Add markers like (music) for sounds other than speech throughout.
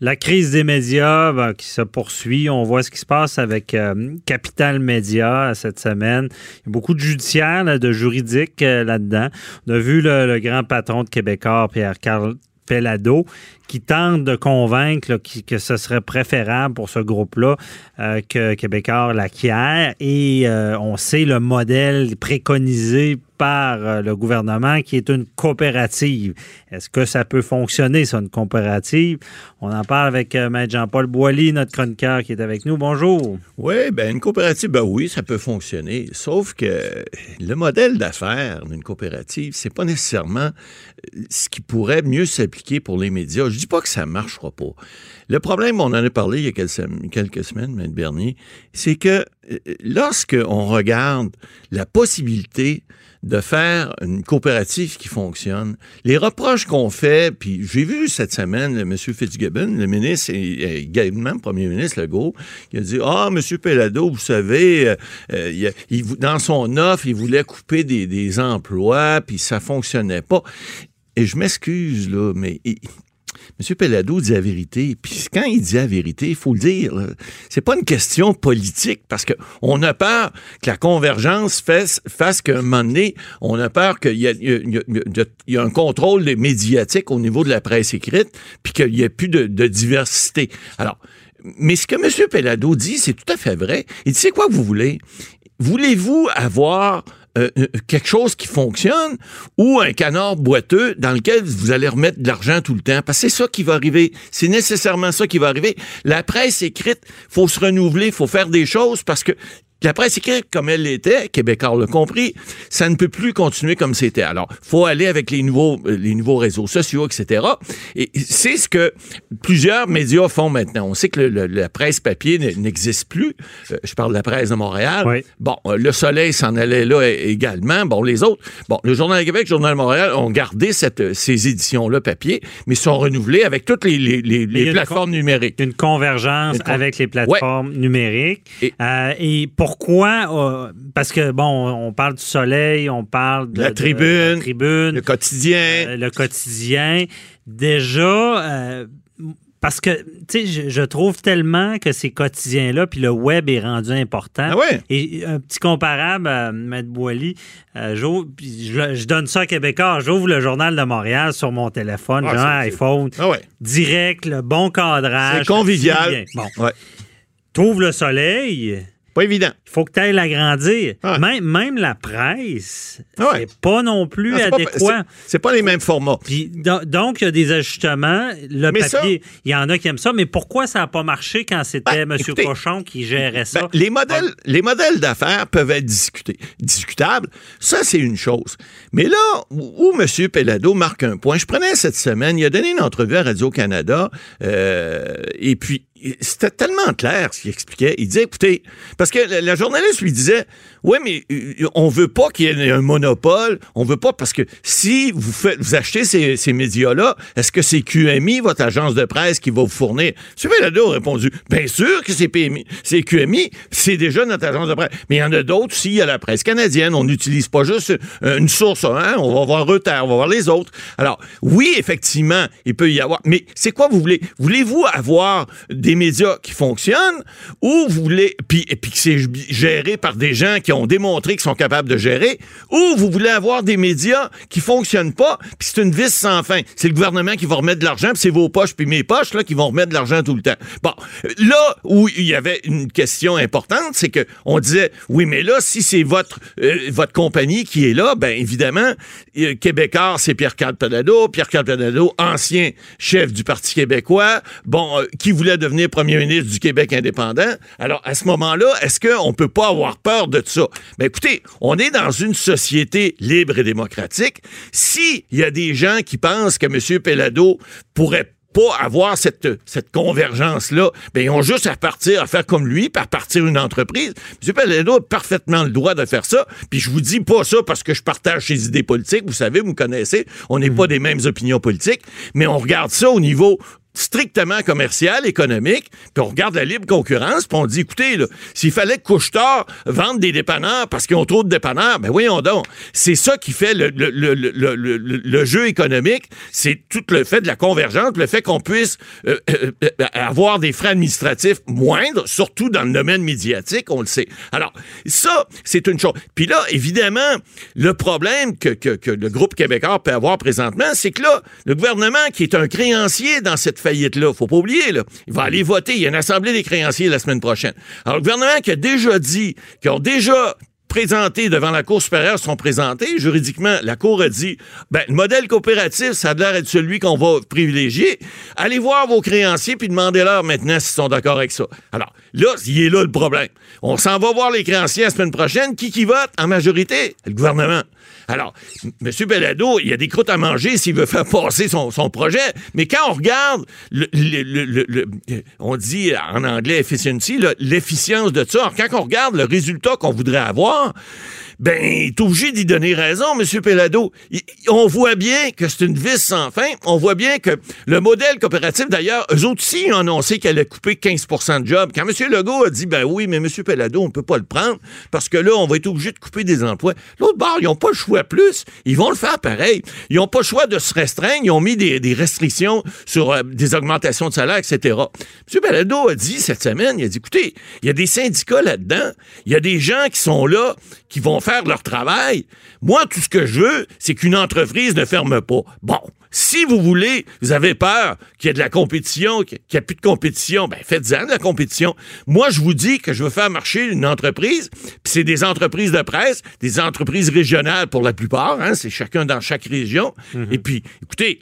La crise des médias qui se poursuit. On voit ce qui se passe avec euh, Capital Média cette semaine. Il y a beaucoup de judiciaires, de juridiques euh, là-dedans. On a vu le, grand patron de Québécois, Pierre-Carl Pellado, qui tente de convaincre que ce serait préférable pour ce groupe-là euh, que Québécois l'acquiert. Et on sait le modèle préconisé par euh, le gouvernement qui est une coopérative. Est-ce que ça peut fonctionner, ça, une coopérative? On en parle avec euh, Maître Jean-Paul Boilly, notre chroniqueur qui est avec nous. Bonjour. Oui, ben une coopérative, ben oui, ça peut fonctionner. Sauf que le modèle d'affaires d'une coopérative, c'est pas nécessairement euh, ce qui pourrait mieux s'appliquer pour les médias. Dis pas que ça marchera pas. Le problème, on en a parlé il y a quelques semaines, Maître Bernier, c'est que lorsqu'on regarde la possibilité de faire une coopérative qui fonctionne. Les reproches qu'on fait, puis j'ai vu cette semaine M. Fitzgibbon, le ministre et également le premier ministre Legault, qui a dit Ah, M. Pellado, vous savez, euh, euh, il, dans son offre, il voulait couper des, des emplois, puis ça fonctionnait pas. Et je m'excuse, là, mais M. Pellado dit la vérité. Puis quand il dit la vérité, il faut le dire. C'est pas une question politique parce qu'on a peur que la convergence fasse, fasse qu'à un moment donné, on a peur qu'il y, y, a un contrôle médiatique au niveau de la presse écrite puis qu'il n'y ait plus de, diversité. Alors, mais ce que M. Pellado dit, c'est tout à fait vrai. Il dit, c'est quoi vous voulez? Voulez-vous avoir euh, euh, quelque chose qui fonctionne ou un canard boiteux dans lequel vous allez remettre de l'argent tout le temps. Parce que c'est ça qui va arriver. C'est nécessairement ça qui va arriver. La presse écrite, faut se renouveler, faut faire des choses parce que la presse écrite, comme elle l'était, Québécois l'a compris, ça ne peut plus continuer comme c'était. Alors, faut aller avec les nouveaux, euh, les nouveaux réseaux sociaux, etc. Et c'est ce que plusieurs médias font maintenant. On sait que la presse papier n'existe plus. Euh, je parle de la presse de Montréal. Bon, euh, le Soleil s'en allait là également. Bon, les autres, bon, le Journal de Québec, le Journal de Montréal ont gardé cette, ces éditions-là papier, mais sont renouvelées avec toutes les, les, les, plateformes numériques. Une convergence avec les plateformes numériques. Et, et pour pourquoi? Euh, parce que, bon, on parle du soleil, on parle de la tribune, tribune le quotidien. Euh, le quotidien. Déjà, euh, parce que, tu sais, je, trouve tellement que ces quotidiens-là, puis le web est rendu important. Ah ouais? Et un petit comparable à Maître Boily, je, donne ça à Québécois, j'ouvre le Journal de Montréal sur mon téléphone, ah, j'ai un iPhone, ah ouais. direct, le bon cadrage. C'est convivial. Bon. Ouais. T'ouvres le soleil pas évident. Il faut que tu ailles l'agrandir. Même, même la presse, c'est pas non plus adéquat. C'est pas les mêmes formats. Puis, donc, il y a des ajustements. Le papier, il y en a qui aiment ça, mais pourquoi ça n'a pas marché quand c'était ben, M. Cochon qui gérait ça? Ben, les modèles, les modèles d'affaires peuvent être discutés, discutables. Ça, c'est une chose. Mais là où, M. Pellado marque un point, je prenais cette semaine, il a donné une entrevue à Radio-Canada, euh, et puis c'était tellement clair ce qu'il expliquait. Il disait, écoutez, parce que la, journaliste lui disait, ouais, mais euh, on veut pas qu'il y ait un monopole. On veut pas parce que si vous faites, vous achetez ces, ces médias-là, est-ce que c'est QMI, votre agence de presse, qui va vous fournir? M. Bellado a répondu, bien sûr que c'est PMI, c'est QMI, c'est déjà notre agence de presse. Mais il y en a d'autres aussi. Il y a la presse canadienne. On n'utilise pas juste une source, hein? On va voir Reuters, on va voir les autres. Alors, oui, effectivement, il peut y avoir. Mais c'est quoi vous voulez? Voulez-vous avoir des médias qui fonctionnent ou vous voulez, puis, puis que c'est géré par des gens qui ont démontré qu'ils sont capables de gérer, ou vous voulez avoir des médias qui fonctionnent pas, puis c'est une vis sans fin. C'est le gouvernement qui va remettre de l'argent, puis c'est vos poches, puis mes poches, là, qui vont remettre de l'argent tout le temps. Bon, là où il y avait une question importante, c'est que on disait, oui, mais là, si c'est votre, euh, votre compagnie qui est là, ben évidemment, euh, Québécois, c'est Pierre-Carl Pierre-Carl ancien chef du Parti québécois, bon, euh, qui voulait devenir premier ministre du Québec indépendant. Alors, à ce moment-là, est-ce qu'on ne peut pas avoir peur de ça? Mais écoutez, on est dans une société libre et démocratique. S'il y a des gens qui pensent que M. Pellado pourrait pas avoir cette, cette convergence-là, ben, ils ont juste à partir, à faire comme lui, puis à partir une entreprise. M. Pellado a parfaitement le droit de faire ça. Puis je vous dis pas ça parce que je partage ses idées politiques. Vous savez, vous me connaissez, on n'est pas des mêmes opinions politiques, mais on regarde ça au niveau strictement commercial, économique, puis on regarde la libre concurrence, puis on dit, écoutez, s'il fallait que Couchetard vende des dépanneurs parce qu'ils ont trop de dépanneurs, ben voyons donc. C'est ça qui fait le, le, le, le jeu économique, c'est tout le fait de la convergence, le fait qu'on puisse euh, euh, euh, avoir des frais administratifs moindres, surtout dans le domaine médiatique, on le sait. Alors, ça, c'est une chose. Puis là, évidemment, le problème que, que, que le groupe québécois peut avoir présentement, c'est que là, le gouvernement qui est un créancier dans cette faillite-là, faut pas oublier, là, il va aller voter. Il y a une assemblée des créanciers la semaine prochaine. Alors, le gouvernement qui a déjà dit, qui ont déjà présentés devant la Cour supérieure sont présentés. Juridiquement, la Cour a dit, ben, le modèle coopératif, ça a l'air d'être celui qu'on va privilégier. Allez voir vos créanciers puis demandez-leur maintenant s'ils sont d'accord avec ça. Alors, là, il est là le problème. On s'en va voir les créanciers la semaine prochaine. Qui qui vote? En majorité? Le gouvernement. Alors, M. Bellado, il y a des croûtes à manger s'il veut faire passer son, projet, mais quand on regarde, on dit en anglais efficiency, l'efficience de ça, quand on regarde le résultat qu'on voudrait avoir, ben, il est obligé d'y donner raison, M. Pellado. on voit bien que c'est une vis sans fin. On voit bien que le modèle coopératif, d'ailleurs, eux aussi ont annoncé qu'elle allait couper 15% de jobs. Quand M. Legault a dit, ben oui, mais M. Pellado, on peut pas le prendre parce que là, on va être obligé de couper des emplois. L'autre bord, ils n'ont pas le choix plus. Ils vont le faire pareil. Ils n'ont pas le choix de se restreindre. Ils ont mis des, restrictions sur euh, des augmentations de salaire, etc. M. Pellado a dit cette semaine, il a dit, écoutez, il y a des syndicats là-dedans. Il y a des gens qui sont là, qui vont faire leur travail. Moi, tout ce que je veux, c'est qu'une entreprise ne ferme pas. Bon, si vous voulez, vous avez peur qu'il y ait de la compétition, qu'il n'y ait plus de compétition, ben faites-en de la compétition. Moi, je vous dis que je veux faire marcher une entreprise, puis c'est des entreprises de presse, des entreprises régionales pour la plupart, hein, c'est chacun dans chaque région. Mm-hmm. Et puis, écoutez,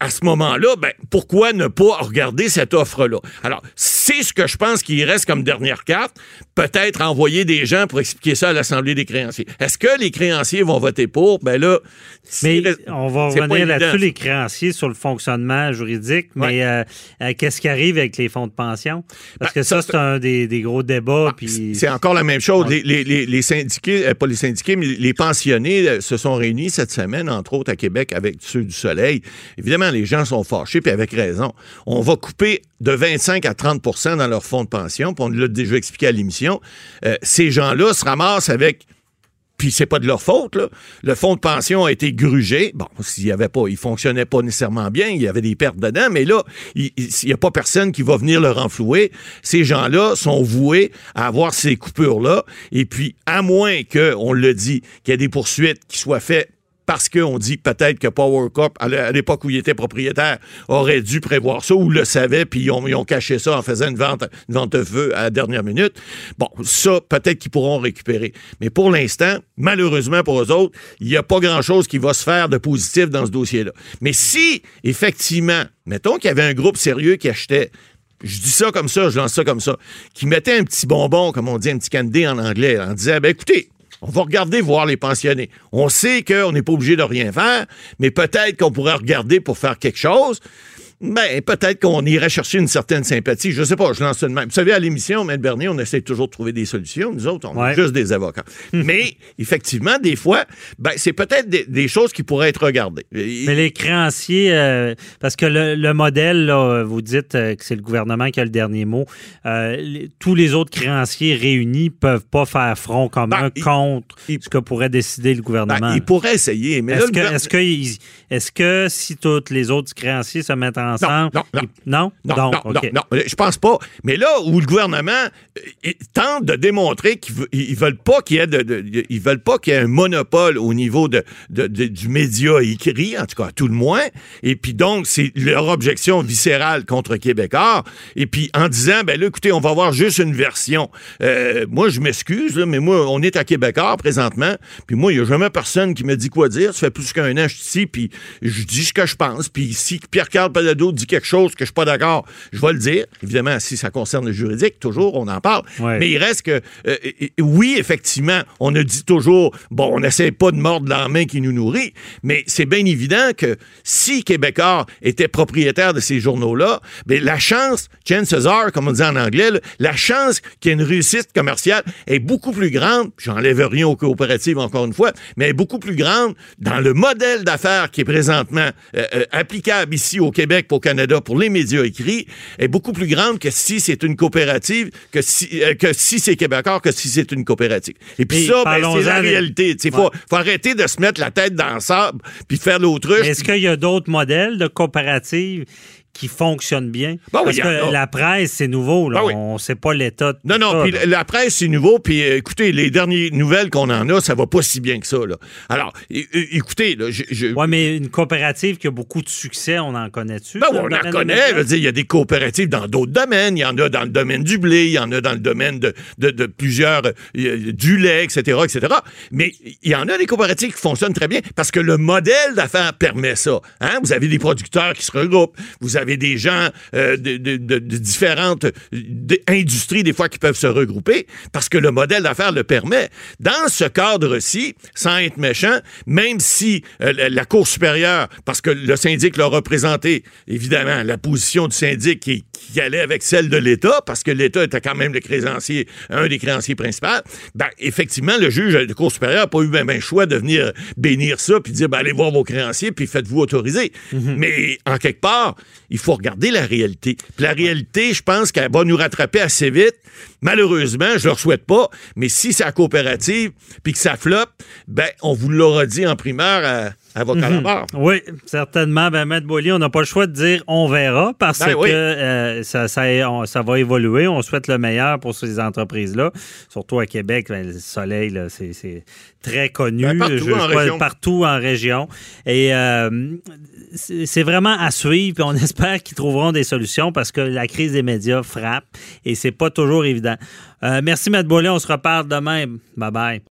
à, ce moment-là, ben, pourquoi ne pas regarder cette offre-là? Alors, c'est ce que je pense qu'il reste comme dernière carte. Peut-être envoyer des gens pour expliquer ça à l'Assemblée des créanciers. Est-ce que les créanciers vont voter pour? Ben là, mais on va revenir là-dessus, les créanciers, sur le fonctionnement juridique. Mais euh, euh, qu'est-ce qui arrive avec les fonds de pension? Parce ben, que ça, c'est un des, gros débats. Ah, c'est encore la même chose. Les, les, syndiqués, euh, pas les syndiqués, mais les pensionnés se sont réunis cette semaine, entre autres à Québec, avec ceux du Soleil. Évidemment, les gens sont fâchés, puis avec raison. On va couper de 25 à 30% dans leur fonds de pension, puis on l'a déjà expliqué à l'émission. Euh, ces gens-là se ramassent avec puis c'est pas de leur faute. Le fonds de pension a été grugé. Bon, s'il y avait pas, il fonctionnait pas nécessairement bien, il y avait des pertes dedans, mais là, il n'y a pas personne qui va venir le renflouer. Ces gens-là sont voués à avoir ces coupures-là. Et puis, à moins que, on le dit, qu'il y ait des poursuites qui soient faites parce qu'on dit peut-être que Power Corp, à l'époque où il était propriétaire, aurait dû prévoir ça ou le savait, puis ils ont, caché ça en faisant une vente, de feu à la dernière minute. Bon, ça, peut-être qu'ils pourront récupérer. Mais pour l'instant, malheureusement pour eux autres, il n'y a pas grand-chose qui va se faire de positif dans ce dossier-là. Mais si, effectivement, mettons qu'il y avait un groupe sérieux qui achetait je dis ça comme ça, je lance ça comme ça, qui mettait un petit bonbon, comme on dit, un petit candy en anglais, en disant, ben écoutez, on va regarder voir les pensionnés. On sait qu'on n'est pas obligé de rien faire, mais peut-être qu'on pourrait regarder pour faire quelque chose ben, peut-être qu'on irait chercher une certaine sympathie. Je sais pas, je lance de même. Vous savez, à l'émission, Maître Bernier, on essaie toujours de trouver des solutions. Nous autres, on est juste des avocats. (laughs) Mais, effectivement, des fois, ben, c'est peut-être des, choses qui pourraient être regardées. Mais les créanciers, euh, parce que le, modèle, là, vous dites euh, que c'est le gouvernement qui a le dernier mot. Euh, tous les autres créanciers réunis peuvent pas faire front commun ben, contre ce que pourrait décider le gouvernement. Ben, ils pourraient essayer, mais est-ce que, est-ce que, est que si tous les autres créanciers se mettent en non, non, non. Non? Non, non, je pense pas. Mais là où le gouvernement euh, tente de démontrer qu'ils veulent pas qu'il y ait de, ils veulent pas qu'il y ait un monopole au niveau de, du média écrit, en tout cas tout le moins. Et puis donc, c'est leur objection viscérale contre Québécois. Et puis en disant, ben là, écoutez, on va avoir juste une version. Euh, moi, je m'excuse, mais moi, on est à Québécois présentement. Puis moi, il n'y a jamais personne qui me dit quoi dire. Ça fait plus qu'un an que je suis ici, puis je dis ce que je pense. Puis si Pierre-Carl dit quelque chose que je suis pas d'accord, je vais le dire. Évidemment, si ça concerne le juridique, toujours, on en parle. Mais il reste que, euh, oui, effectivement, on a dit toujours, bon, on n'essaie pas de mordre la main qui nous nourrit, mais c'est bien évident que si Québécois était propriétaire de ces journaux-là, bien, la chance, chances are, comme on dit en anglais, la chance qu'il y ait une réussite commerciale est beaucoup plus grande, j'enlève rien aux coopératives encore une fois, mais est beaucoup plus grande dans le modèle d'affaires qui est présentement euh, euh, applicable ici au Québec Québec, au Canada, pour les médias écrits, est beaucoup plus grande que si c'est une coopérative, que si, euh, que si c'est québécois, que si c'est une coopérative. Et puis ça, ben, c'est la réalité. Il faut, faut, arrêter de se mettre la tête dans le sable puis faire l'autruche. Est-ce qu'il y a d'autres modèles de coopératives qui fonctionne bien. Ben Parce que la presse, c'est nouveau. Là. Ben oui. On ne sait pas l'état de Non, non, puis la presse, c'est nouveau. Puis euh, écoutez, les dernières nouvelles qu'on en a, ça va pas si bien que ça. Là. Alors, écoutez, là, je, je- Ouais, mais une coopérative qui a beaucoup de succès, on en connaît-tu? Ben oui, on en connaît. il y a des coopératives dans d'autres domaines. Il y en a dans le domaine du blé, il y en a dans le domaine de, de- de plusieurs, euh, du lait, etc., etc. Mais il y en a des coopératives qui fonctionnent très bien parce que le modèle d'affaires permet ça. Hein? Vous avez des producteurs qui se regroupent, vous avez des gens euh, de, de- de- de différentes euh, industries, des fois, qui peuvent se regrouper parce que le modèle d'affaires le permet. Dans ce cadre-ci, sans être méchant, même si euh, la, Cour supérieure, parce que le syndic l'a représenté, évidemment, la position du syndic qui, qui allait avec celle de l'État, parce que l'État était quand même le créancier, un des créanciers principaux, ben, effectivement, le juge de Cour supérieure n'a pas eu même un choix de venir bénir ça, puis dire, ben, allez voir vos créanciers, puis faites-vous autoriser. Mais, en quelque part, il faut regarder la réalité. La réalité, je pense qu'elle va nous rattraper assez vite. Malheureusement, je ne leur souhaite pas, mais si c'est la coopérative, puis que ça floppe, ben, on vous l'aura dit en collaborateur. Oui, certainement. Ben, Maître Boilly, on n'a pas le choix de dire on verra parce Ben que euh, ça, ça, on- ça va évoluer. On souhaite le meilleur pour ces entreprises-là. Surtout à Québec, ben, le soleil, c'est, très connu. Ben, partout en crois, région. partout en région. Et euh, c'est, vraiment à suivre. Puis on (laughs) espère qu'ils trouveront des solutions parce que la crise des médias frappe et c'est pas toujours évident. Euh, merci, Maître Boilly. On se reparle demain. Bye bye.